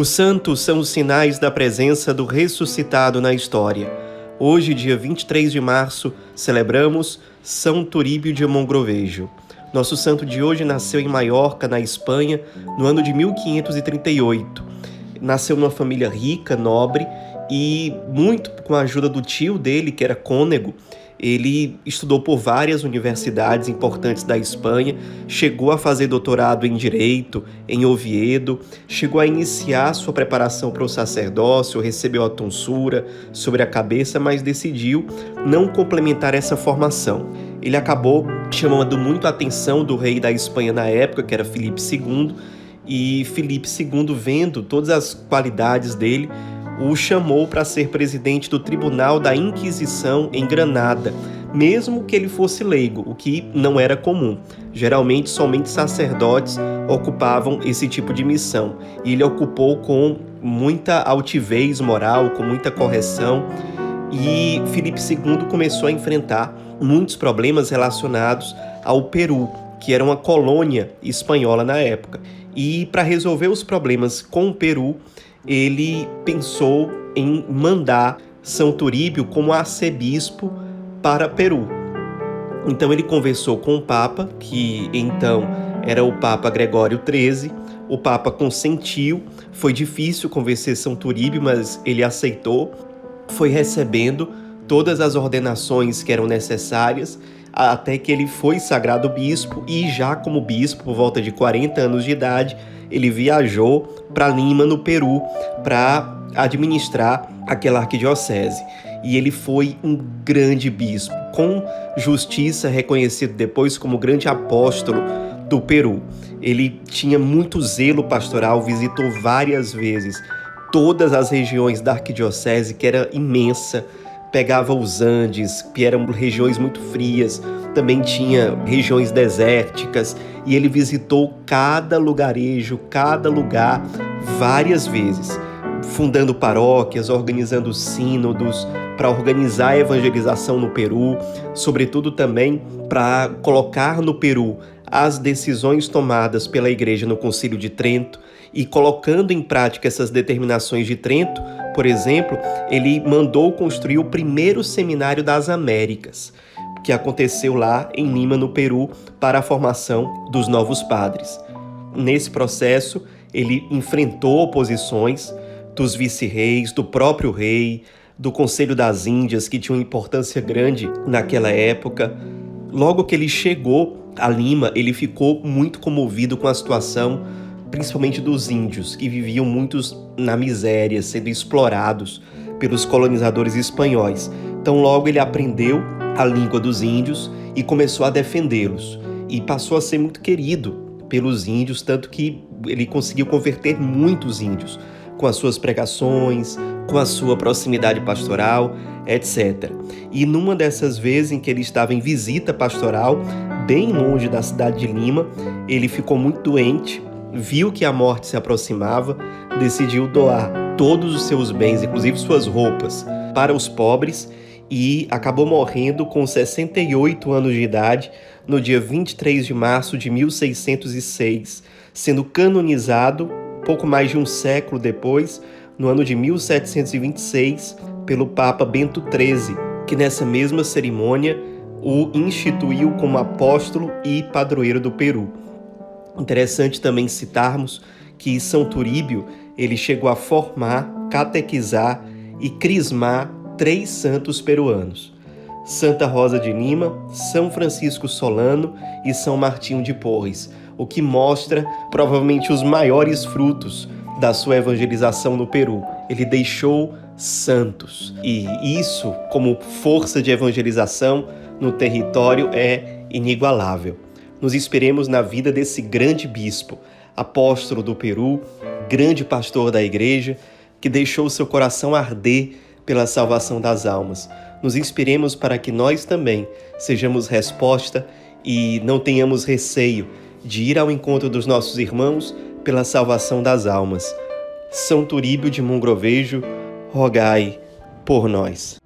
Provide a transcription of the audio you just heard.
Os santos são os sinais da presença do ressuscitado na história. Hoje, dia 23 de março, celebramos São Turíbio de Mongrovejo. Nosso santo de hoje nasceu em Maiorca, na Espanha, no ano de 1538. Nasceu numa família rica, nobre e muito com a ajuda do tio dele, que era cônego, ele estudou por várias universidades importantes da Espanha, chegou a fazer doutorado em Direito, em Oviedo, chegou a iniciar sua preparação para o sacerdócio, recebeu a tonsura sobre a cabeça, mas decidiu não complementar essa formação. Ele acabou chamando muito a atenção do rei da Espanha na época, que era Filipe II, e Filipe II, vendo todas as qualidades dele, o chamou para ser presidente do Tribunal da Inquisição em Granada, mesmo que ele fosse leigo, o que não era comum. Geralmente, somente sacerdotes ocupavam esse tipo de missão, e ele ocupou com muita altivez moral, com muita correção, e Filipe II começou a enfrentar muitos problemas relacionados ao Peru, que era uma colônia espanhola na época. E para resolver os problemas com o Peru, ele pensou em mandar São Turíbio como arcebispo para Peru. Então ele conversou com o Papa, que então era o Papa Gregório XIII. O Papa consentiu. Foi difícil convencer São Turíbio, mas ele aceitou. Foi recebendo todas as ordenações que eram necessárias até que ele foi sagrado bispo e já como bispo por volta de 40 anos de idade ele viajou para Lima, no Peru, para administrar aquela arquidiocese. E ele foi um grande bispo, com justiça reconhecido depois como grande apóstolo do Peru. Ele tinha muito zelo pastoral, visitou várias vezes todas as regiões da arquidiocese, que era imensa, pegava os Andes, que eram regiões muito frias, também tinha regiões desérticas e ele visitou cada lugarejo, cada lugar várias vezes, fundando paróquias, organizando sínodos para organizar a evangelização no Peru, sobretudo também para colocar no Peru as decisões tomadas pela Igreja no Concílio de Trento e colocando em prática essas determinações de Trento, por exemplo, ele mandou construir o primeiro seminário das Américas que aconteceu lá em Lima, no Peru, para a formação dos novos padres. Nesse processo, ele enfrentou oposições dos vice-reis, do próprio rei, do Conselho das Índias, que tinha uma importância grande naquela época. Logo que ele chegou a Lima, ele ficou muito comovido com a situação, principalmente dos índios, que viviam muitos na miséria, sendo explorados pelos colonizadores espanhóis. Então, logo ele aprendeu a língua dos índios e começou a defendê-los. E passou a ser muito querido pelos índios, tanto que ele conseguiu converter muitos índios com as suas pregações, com a sua proximidade pastoral, etc. E numa dessas vezes em que ele estava em visita pastoral, bem longe da cidade de Lima, ele ficou muito doente, viu que a morte se aproximava, decidiu doar todos os seus bens, inclusive suas roupas, para os pobres e acabou morrendo com 68 anos de idade no dia 23 de março de 1606, sendo canonizado pouco mais de um século depois, no ano de 1726, pelo Papa Bento XIII, que nessa mesma cerimônia o instituiu como apóstolo e padroeiro do Peru. Interessante também citarmos que São Turíbio ele chegou a formar, catequizar e crismar três santos peruanos: Santa Rosa de Lima, São Francisco Solano e São Martinho de Porres, o que mostra provavelmente os maiores frutos da sua evangelização no Peru. Ele deixou santos. E isso, como força de evangelização no território, é inigualável. Nos esperemos na vida desse grande bispo, apóstolo do Peru, grande pastor da igreja, que deixou seu coração arder pela salvação das almas. Nos inspiremos para que nós também sejamos resposta e não tenhamos receio de ir ao encontro dos nossos irmãos pela salvação das almas. São Turíbio de Mongrovejo, rogai por nós.